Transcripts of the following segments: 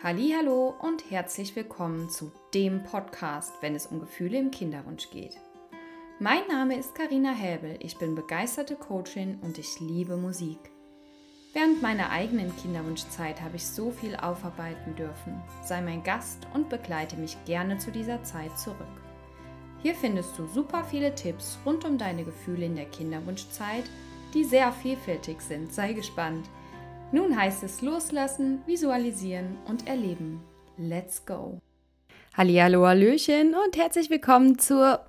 Hallo und herzlich willkommen zu dem Podcast, wenn es um Gefühle im Kinderwunsch geht. Mein Name ist Karina Häbel, ich bin begeisterte Coachin und ich liebe Musik. Während meiner eigenen Kinderwunschzeit habe ich so viel aufarbeiten dürfen. Sei mein Gast und begleite mich gerne zu dieser Zeit zurück. Hier findest du super viele Tipps rund um deine Gefühle in der Kinderwunschzeit, die sehr vielfältig sind. Sei gespannt. Nun heißt es loslassen, visualisieren und erleben. Let's go! Hallihallo, Hallöchen und herzlich willkommen zur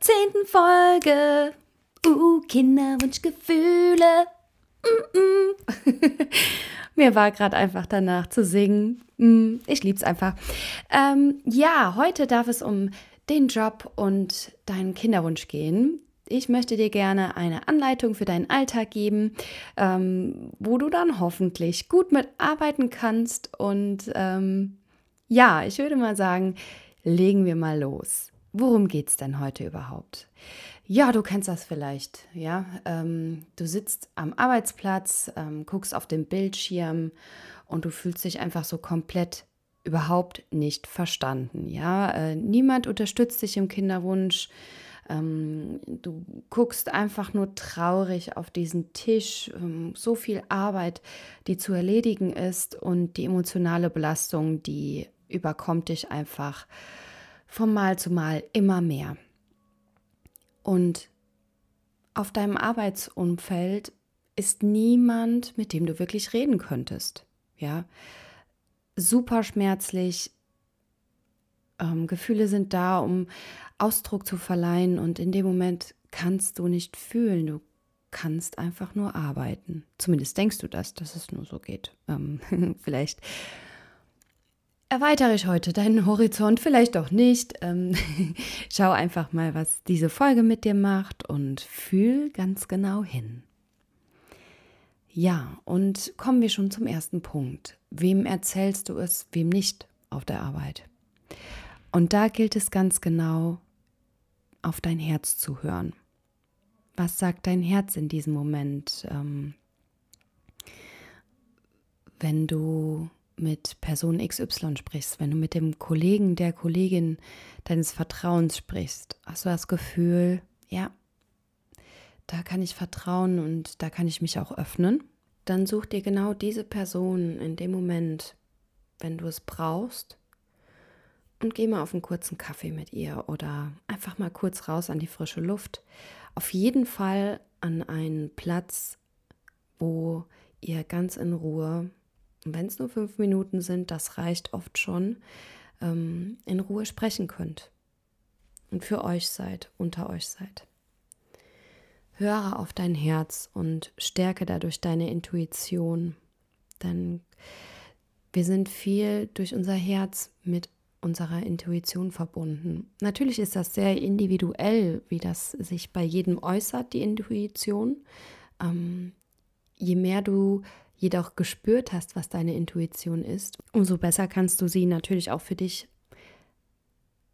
zehnten Folge. Uh, Kinderwunschgefühle. Mm -mm. Mir war gerade einfach danach zu singen. Mm, ich lieb's einfach. Ähm, ja, heute darf es um den Job und deinen Kinderwunsch gehen. Ich möchte dir gerne eine Anleitung für deinen Alltag geben, ähm, wo du dann hoffentlich gut mitarbeiten kannst. Und ähm, ja, ich würde mal sagen, legen wir mal los. Worum geht es denn heute überhaupt? Ja, du kennst das vielleicht, ja. Ähm, du sitzt am Arbeitsplatz, ähm, guckst auf den Bildschirm und du fühlst dich einfach so komplett überhaupt nicht verstanden, ja. Äh, niemand unterstützt dich im Kinderwunsch. Ähm, du guckst einfach nur traurig auf diesen Tisch, ähm, so viel Arbeit, die zu erledigen ist und die emotionale Belastung, die überkommt dich einfach vom Mal zu Mal immer mehr. Und auf deinem Arbeitsumfeld ist niemand, mit dem du wirklich reden könntest. Ja, super schmerzlich. Ähm, Gefühle sind da, um Ausdruck zu verleihen und in dem Moment kannst du nicht fühlen, du kannst einfach nur arbeiten. Zumindest denkst du das, dass es nur so geht. Ähm, vielleicht erweitere ich heute deinen Horizont, vielleicht auch nicht. Ähm, schau einfach mal, was diese Folge mit dir macht und fühl ganz genau hin. Ja, und kommen wir schon zum ersten Punkt. Wem erzählst du es, wem nicht auf der Arbeit? Und da gilt es ganz genau, auf dein Herz zu hören. Was sagt dein Herz in diesem Moment, ähm, wenn du mit Person XY sprichst, wenn du mit dem Kollegen, der Kollegin deines Vertrauens sprichst? Hast du das Gefühl, ja, da kann ich vertrauen und da kann ich mich auch öffnen? Dann such dir genau diese Person in dem Moment, wenn du es brauchst und geh mal auf einen kurzen Kaffee mit ihr oder einfach mal kurz raus an die frische Luft. Auf jeden Fall an einen Platz, wo ihr ganz in Ruhe, wenn es nur fünf Minuten sind, das reicht oft schon, ähm, in Ruhe sprechen könnt und für euch seid, unter euch seid. Höre auf dein Herz und stärke dadurch deine Intuition, denn wir sind viel durch unser Herz mit unserer Intuition verbunden. Natürlich ist das sehr individuell, wie das sich bei jedem äußert, die Intuition. Ähm, je mehr du jedoch gespürt hast, was deine Intuition ist, umso besser kannst du sie natürlich auch für dich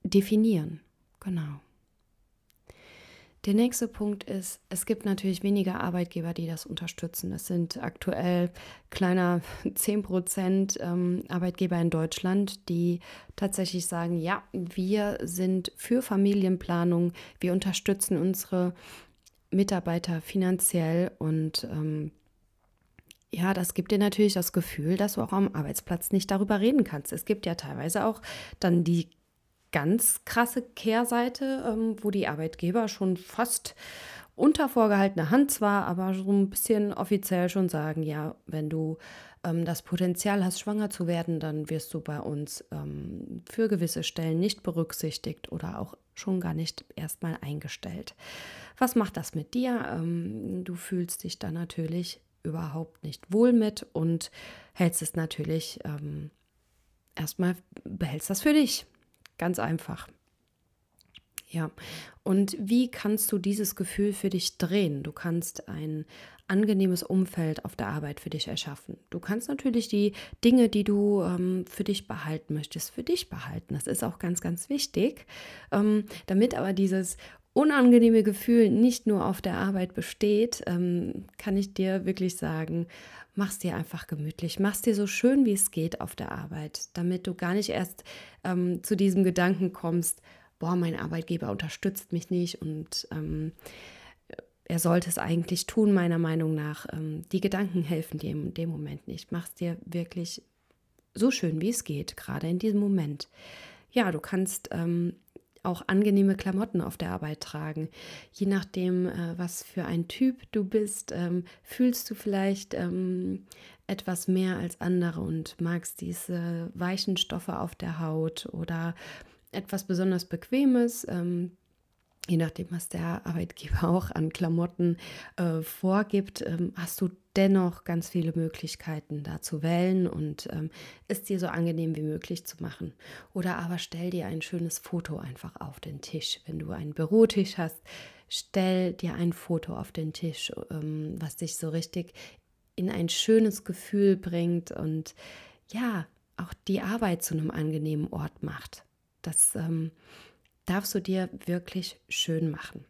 definieren. Genau. Der nächste Punkt ist, es gibt natürlich weniger Arbeitgeber, die das unterstützen. Es sind aktuell kleiner 10 Prozent ähm, Arbeitgeber in Deutschland, die tatsächlich sagen, ja, wir sind für Familienplanung, wir unterstützen unsere Mitarbeiter finanziell und ähm, ja, das gibt dir natürlich das Gefühl, dass du auch am Arbeitsplatz nicht darüber reden kannst. Es gibt ja teilweise auch dann die ganz krasse Kehrseite, ähm, wo die Arbeitgeber schon fast unter vorgehaltener Hand zwar, aber so ein bisschen offiziell schon sagen, ja, wenn du ähm, das Potenzial hast, schwanger zu werden, dann wirst du bei uns ähm, für gewisse Stellen nicht berücksichtigt oder auch schon gar nicht erstmal eingestellt. Was macht das mit dir? Ähm, du fühlst dich da natürlich überhaupt nicht wohl mit und hältst es natürlich ähm, erstmal, behältst das für dich. Ganz einfach. Ja, und wie kannst du dieses Gefühl für dich drehen? Du kannst ein angenehmes Umfeld auf der Arbeit für dich erschaffen. Du kannst natürlich die Dinge, die du ähm, für dich behalten möchtest, für dich behalten. Das ist auch ganz, ganz wichtig. Ähm, damit aber dieses unangenehme Gefühl nicht nur auf der Arbeit besteht, ähm, kann ich dir wirklich sagen, mach's dir einfach gemütlich, mach's dir so schön, wie es geht auf der Arbeit, damit du gar nicht erst ähm, zu diesem Gedanken kommst, boah, mein Arbeitgeber unterstützt mich nicht und ähm, er sollte es eigentlich tun, meiner Meinung nach. Ähm, die Gedanken helfen dir in dem Moment nicht. Mach's dir wirklich so schön, wie es geht, gerade in diesem Moment. Ja, du kannst ähm, auch angenehme Klamotten auf der Arbeit tragen. Je nachdem, äh, was für ein Typ du bist, ähm, fühlst du vielleicht ähm, etwas mehr als andere und magst diese weichen Stoffe auf der Haut oder etwas besonders Bequemes. Ähm, je nachdem, was der Arbeitgeber auch an Klamotten äh, vorgibt, ähm, hast du dennoch ganz viele Möglichkeiten da zu wählen und ähm, es dir so angenehm wie möglich zu machen. Oder aber stell dir ein schönes Foto einfach auf den Tisch. Wenn du einen Bürotisch hast, stell dir ein Foto auf den Tisch, ähm, was dich so richtig in ein schönes Gefühl bringt und ja, auch die Arbeit zu einem angenehmen Ort macht. Das ähm, darfst du dir wirklich schön machen.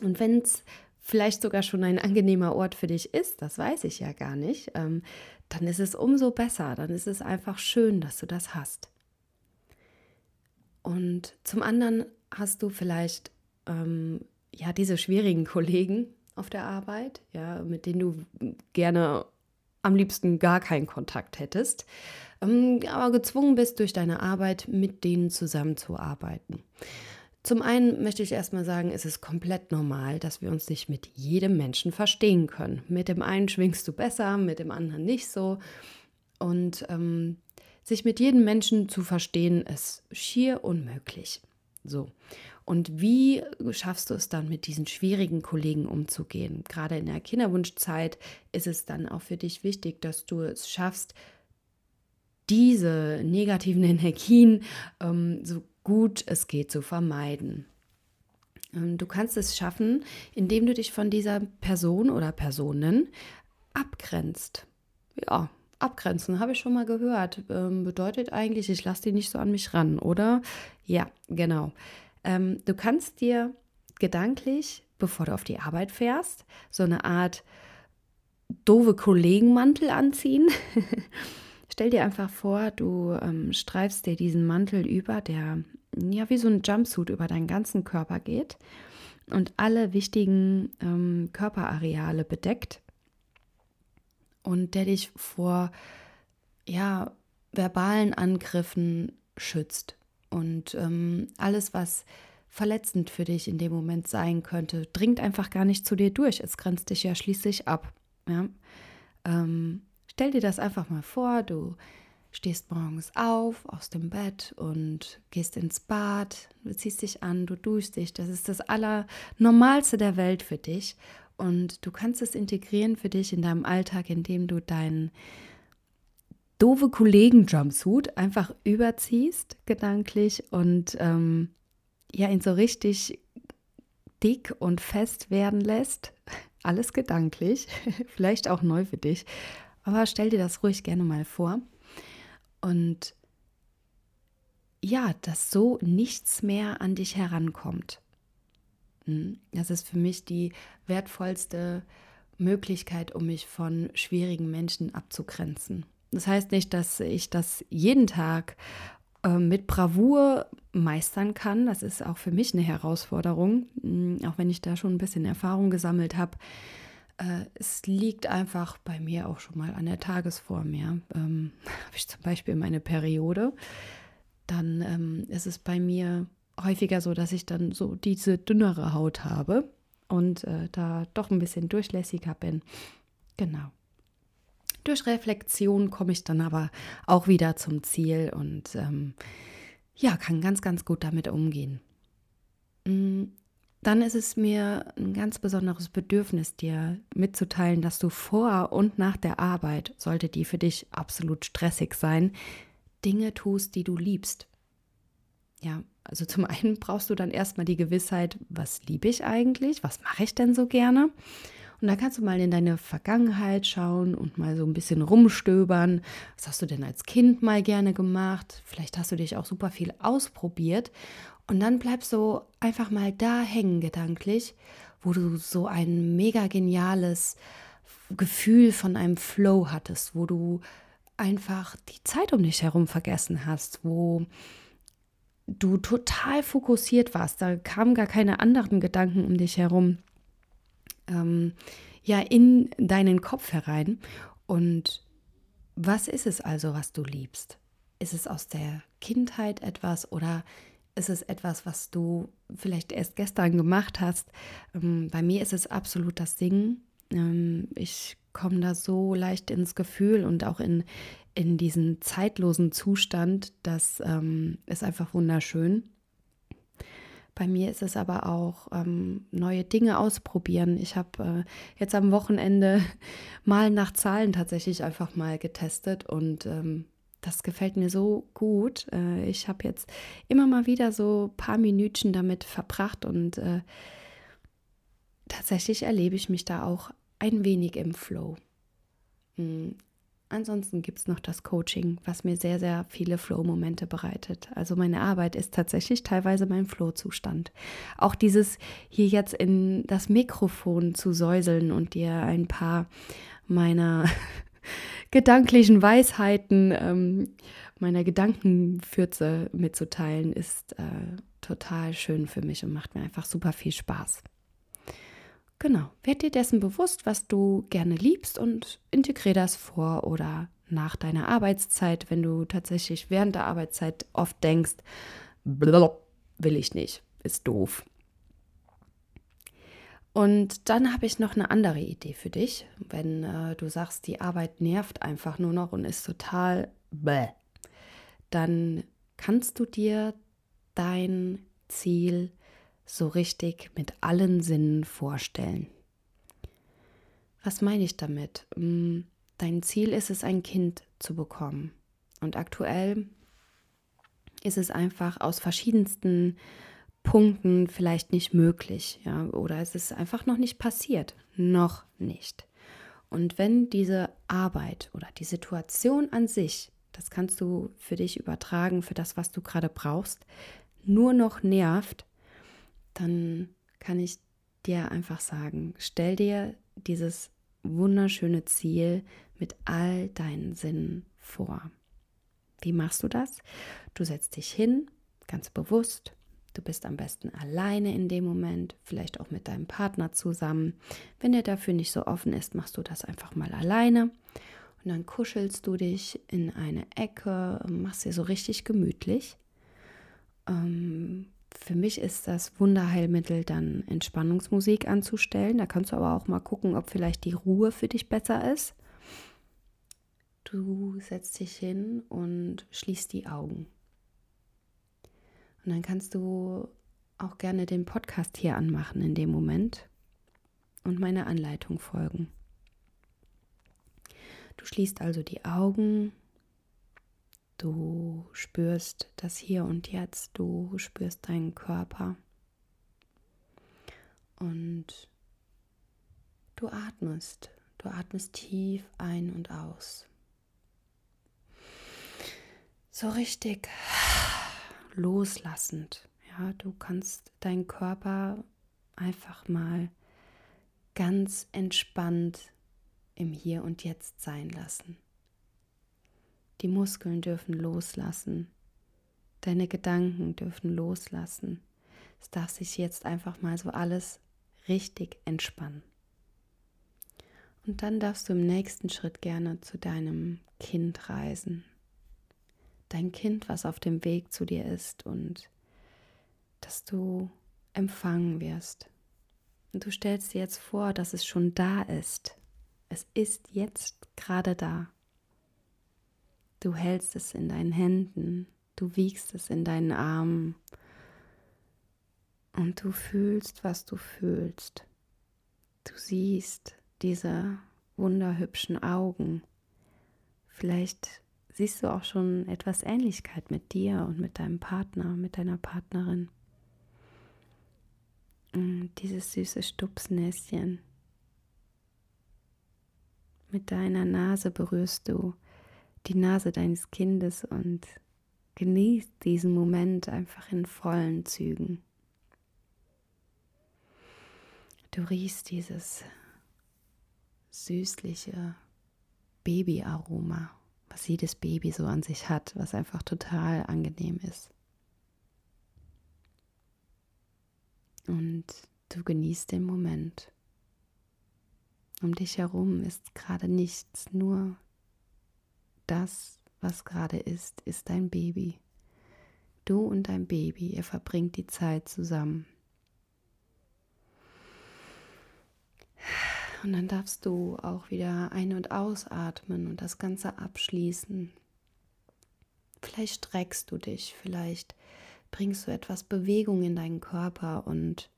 Und wenn es vielleicht sogar schon ein angenehmer Ort für dich ist, das weiß ich ja gar nicht, ähm, dann ist es umso besser, dann ist es einfach schön, dass du das hast. Und zum anderen hast du vielleicht ähm, ja diese schwierigen Kollegen auf der Arbeit, ja, mit denen du gerne am liebsten gar keinen Kontakt hättest, ähm, aber gezwungen bist, durch deine Arbeit mit denen zusammenzuarbeiten. Zum einen möchte ich erstmal sagen, es ist komplett normal, dass wir uns nicht mit jedem Menschen verstehen können. Mit dem einen schwingst du besser, mit dem anderen nicht so. Und ähm, sich mit jedem Menschen zu verstehen, ist schier unmöglich. So. Und wie schaffst du es dann, mit diesen schwierigen Kollegen umzugehen? Gerade in der Kinderwunschzeit ist es dann auch für dich wichtig, dass du es schaffst, diese negativen Energien ähm, so gut es geht zu vermeiden. Ähm, du kannst es schaffen, indem du dich von dieser Person oder Personen abgrenzt. Ja, abgrenzen, habe ich schon mal gehört. Ähm, bedeutet eigentlich, ich lasse die nicht so an mich ran, oder? Ja, genau. Ähm, du kannst dir gedanklich, bevor du auf die Arbeit fährst, so eine Art doofe Kollegenmantel anziehen. Stell dir einfach vor, du ähm, streifst dir diesen Mantel über, der ja wie so ein Jumpsuit über deinen ganzen Körper geht und alle wichtigen ähm, Körperareale bedeckt und der dich vor ja verbalen Angriffen schützt. Und ähm, alles, was verletzend für dich in dem Moment sein könnte, dringt einfach gar nicht zu dir durch. Es grenzt dich ja schließlich ab. Ja? Ähm, stell dir das einfach mal vor, du stehst morgens auf aus dem Bett und gehst ins Bad, du ziehst dich an, du duschst dich. Das ist das Allernormalste der Welt für dich. Und du kannst es integrieren für dich in deinem Alltag, indem du deinen doofe Kollegen-Jumpsuit einfach überziehst, gedanklich, und ähm, ja, ihn so richtig dick und fest werden lässt. Alles gedanklich, vielleicht auch neu für dich. Aber stell dir das ruhig gerne mal vor. Und ja, dass so nichts mehr an dich herankommt. Hm, das ist für mich die wertvollste Möglichkeit, um mich von schwierigen Menschen abzugrenzen. Das heißt nicht, dass ich das jeden Tag äh, mit Bravour meistern kann. Das ist auch für mich eine Herausforderung, hm, auch wenn ich da schon ein bisschen Erfahrung gesammelt habe. Äh, es liegt einfach bei mir auch schon mal an der Tagesform. Ja. Ähm, habe ich zum Beispiel meine Periode, dann ähm, ist es bei mir häufiger so, dass ich dann so diese dünnere Haut habe und äh, da doch ein bisschen durchlässiger bin. Genau. Durch Reflexion komme ich dann aber auch wieder zum Ziel und ähm, ja, kann ganz, ganz gut damit umgehen. Mm, dann ist es mir ein ganz besonderes Bedürfnis, dir mitzuteilen, dass du vor und nach der Arbeit, sollte die für dich absolut stressig sein, Dinge tust, die du liebst. Ja, also zum einen brauchst du dann erstmal die Gewissheit, was liebe ich eigentlich, was mache ich denn so gerne? Und da kannst du mal in deine Vergangenheit schauen und mal so ein bisschen rumstöbern. Was hast du denn als Kind mal gerne gemacht? Vielleicht hast du dich auch super viel ausprobiert. Und dann bleibst du einfach mal da hängen gedanklich, wo du so ein mega geniales Gefühl von einem Flow hattest, wo du einfach die Zeit um dich herum vergessen hast, wo du total fokussiert warst. Da kamen gar keine anderen Gedanken um dich herum. Ähm, ja, in deinen Kopf herein. Und was ist es also, was du liebst? Ist es aus der Kindheit etwas oder ist es etwas, was du vielleicht erst gestern gemacht hast? Ähm, bei mir ist es absolut das Singen. Ähm, ich komme da so leicht ins Gefühl und auch in, in diesen zeitlosen Zustand. Das ähm, ist einfach wunderschön. Bei mir ist es aber auch ähm, neue Dinge ausprobieren. Ich habe äh, jetzt am Wochenende mal nach Zahlen tatsächlich einfach mal getestet und ähm, das gefällt mir so gut. Äh, ich habe jetzt immer mal wieder so ein paar Minütchen damit verbracht und äh, tatsächlich erlebe ich mich da auch ein wenig im Flow. Ansonsten gibt es noch das Coaching, was mir sehr, sehr viele Flow-Momente bereitet. Also meine Arbeit ist tatsächlich teilweise mein Flow-Zustand. Auch dieses hier jetzt in das Mikrofon zu säuseln und dir ein paar meiner gedanklichen Weisheiten, ähm, meiner Gedankenfürze mitzuteilen, ist äh, total schön für mich und macht mir einfach super viel Spaß. Genau, werd dir dessen bewusst, was du gerne liebst und integriere das vor oder nach deiner Arbeitszeit, wenn du tatsächlich während der Arbeitszeit oft denkst, will ich nicht, ist doof. Und dann habe ich noch eine andere Idee für dich, wenn äh, du sagst, die Arbeit nervt einfach nur noch und ist total bäh. Dann kannst du dir dein Ziel so richtig mit allen Sinnen vorstellen. Was meine ich damit? Hm, dein Ziel ist es, ein Kind zu bekommen. Und aktuell ist es einfach aus verschiedensten Punkten vielleicht nicht möglich, ja, oder es ist einfach noch nicht passiert, noch nicht. Und wenn diese Arbeit oder die Situation an sich, das kannst du für dich übertragen, für das, was du gerade brauchst, nur noch nervt, dann kann ich dir einfach sagen, stell dir dieses wunderschöne Ziel mit all deinen Sinnen vor. Wie machst du das? Du setzt dich hin, ganz bewusst, Du bist am besten alleine in dem Moment, vielleicht auch mit deinem Partner zusammen. Wenn er dafür nicht so offen ist, machst du das einfach mal alleine. Und dann kuschelst du dich in eine Ecke, machst dir so richtig gemütlich. Ähm, für mich ist das Wunderheilmittel dann Entspannungsmusik anzustellen. Da kannst du aber auch mal gucken, ob vielleicht die Ruhe für dich besser ist. Du setzt dich hin und schließt die Augen. Und dann kannst du auch gerne den Podcast hier anmachen in dem Moment und meine Anleitung folgen. Du schließt also die Augen, du spürst das Hier und Jetzt, du spürst deinen Körper und du atmest, du atmest tief ein und aus. So richtig loslassend. Ja, du kannst deinen Körper einfach mal ganz entspannt im Hier und Jetzt sein lassen. Die Muskeln dürfen loslassen. Deine Gedanken dürfen loslassen. Es darf sich jetzt einfach mal so alles richtig entspannen. Und dann darfst du im nächsten Schritt gerne zu deinem Kind reisen dein Kind, was auf dem Weg zu dir ist und dass du empfangen wirst. Und du stellst dir jetzt vor, dass es schon da ist. Es ist jetzt gerade da. Du hältst es in deinen Händen, du wiegst es in deinen Armen und du fühlst, was du fühlst. Du siehst diese wunderhübschen Augen. Vielleicht siehst du auch schon etwas Ähnlichkeit mit dir und mit deinem Partner, mit deiner Partnerin. Und dieses süße Stupsnäschen. Mit deiner Nase berührst du die Nase deines Kindes und genieß diesen Moment einfach in vollen Zügen. Du riechst dieses süßliche Babyaroma, was jedes Baby so an sich hat, was einfach total angenehm ist. Und du genießt den Moment. Um dich herum ist gerade nichts, nur das, was gerade ist, ist dein Baby. Du und dein Baby, ihr verbringt die Zeit zusammen. Und dann darfst du auch wieder ein- und ausatmen und das Ganze abschließen. Vielleicht streckst du dich, vielleicht bringst du etwas Bewegung in deinen Körper und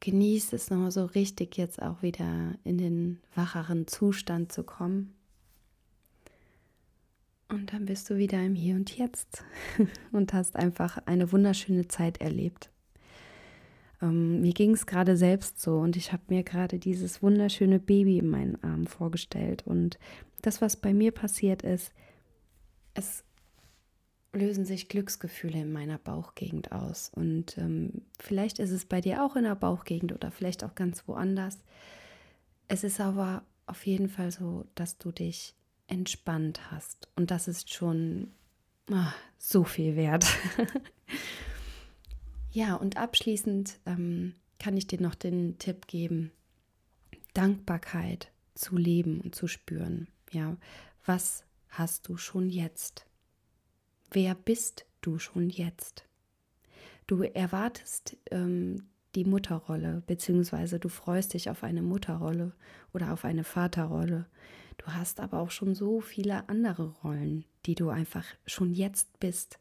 genießt es nochmal so richtig jetzt auch wieder in den wacheren Zustand zu kommen. Und dann bist du wieder im Hier und Jetzt und hast einfach eine wunderschöne Zeit erlebt. Ähm, mir ging es gerade selbst so und ich habe mir gerade dieses wunderschöne Baby in meinen Armen vorgestellt. Und das, was bei mir passiert ist, es lösen sich Glücksgefühle in meiner Bauchgegend aus. Und ähm, vielleicht ist es bei dir auch in der Bauchgegend oder vielleicht auch ganz woanders. Es ist aber auf jeden Fall so, dass du dich entspannt hast. Und das ist schon ach, so viel wert. Ja, und abschließend ähm, kann ich dir noch den Tipp geben, Dankbarkeit zu leben und zu spüren. Ja, was hast du schon jetzt? Wer bist du schon jetzt? Du erwartest ähm, die Mutterrolle, beziehungsweise du freust dich auf eine Mutterrolle oder auf eine Vaterrolle. Du hast aber auch schon so viele andere Rollen, die du einfach schon jetzt bist.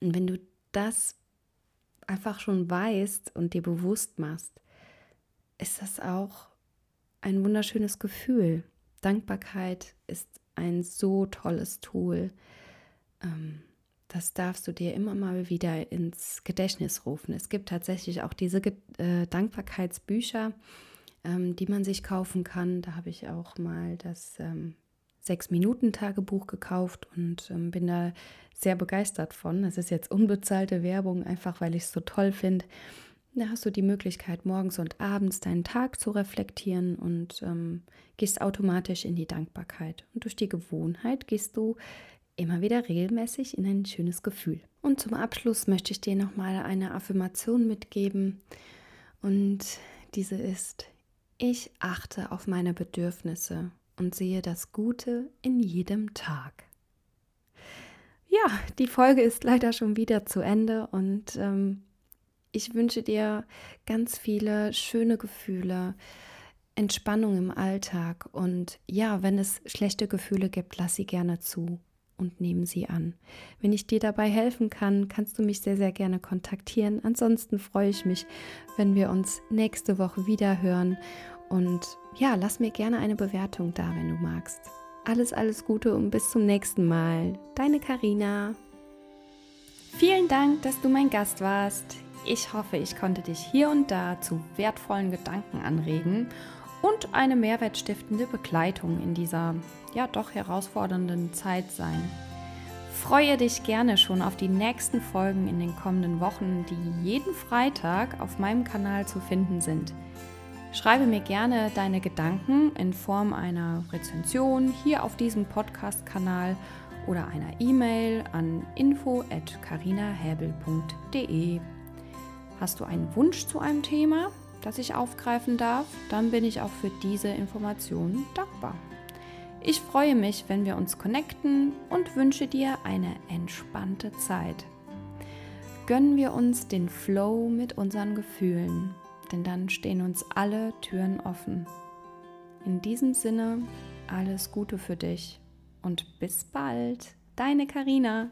Und wenn du das einfach schon weißt und dir bewusst machst, ist das auch ein wunderschönes Gefühl. Dankbarkeit ist ein so tolles Tool. Ähm, das darfst du dir immer mal wieder ins Gedächtnis rufen. Es gibt tatsächlich auch diese äh, Dankbarkeitsbücher, ähm, die man sich kaufen kann. Da habe ich auch mal das ähm, Sechs-Minuten-Tagebuch gekauft und ähm, bin da sehr begeistert von. Es ist jetzt unbezahlte Werbung, einfach weil ich es so toll finde. Da hast du die Möglichkeit, morgens und abends deinen Tag zu reflektieren und ähm, gehst automatisch in die Dankbarkeit. Und durch die Gewohnheit gehst du immer wieder regelmäßig in ein schönes Gefühl. Und zum Abschluss möchte ich dir nochmal eine Affirmation mitgeben. Und diese ist, ich achte auf meine Bedürfnisse und sehe das Gute in jedem Tag. Ja, die Folge ist leider schon wieder zu Ende und ähm, ich wünsche dir ganz viele schöne Gefühle, Entspannung im Alltag und ja, wenn es schlechte Gefühle gibt, lass sie gerne zu und nehmen sie an. Wenn ich dir dabei helfen kann, kannst du mich sehr, sehr gerne kontaktieren. Ansonsten freue ich mich, wenn wir uns nächste Woche wieder hören und ja, lass mir gerne eine Bewertung da, wenn du magst. Alles, alles Gute und bis zum nächsten Mal. Deine Karina. Vielen Dank, dass du mein Gast warst. Ich hoffe, ich konnte dich hier und da zu wertvollen Gedanken anregen und eine mehrwertstiftende Begleitung in dieser ja doch herausfordernden Zeit sein. Freue dich gerne schon auf die nächsten Folgen in den kommenden Wochen, die jeden Freitag auf meinem Kanal zu finden sind. Schreibe mir gerne deine Gedanken in Form einer Rezension hier auf diesem Podcast-Kanal oder einer E-Mail an info@carinahäbel.de. Hast du einen Wunsch zu einem Thema, das ich aufgreifen darf, dann bin ich auch für diese Informationen dankbar. Ich freue mich, wenn wir uns connecten und wünsche dir eine entspannte Zeit. Gönnen wir uns den Flow mit unseren Gefühlen denn dann stehen uns alle Türen offen. In diesem Sinne, alles Gute für dich und bis bald, deine Karina.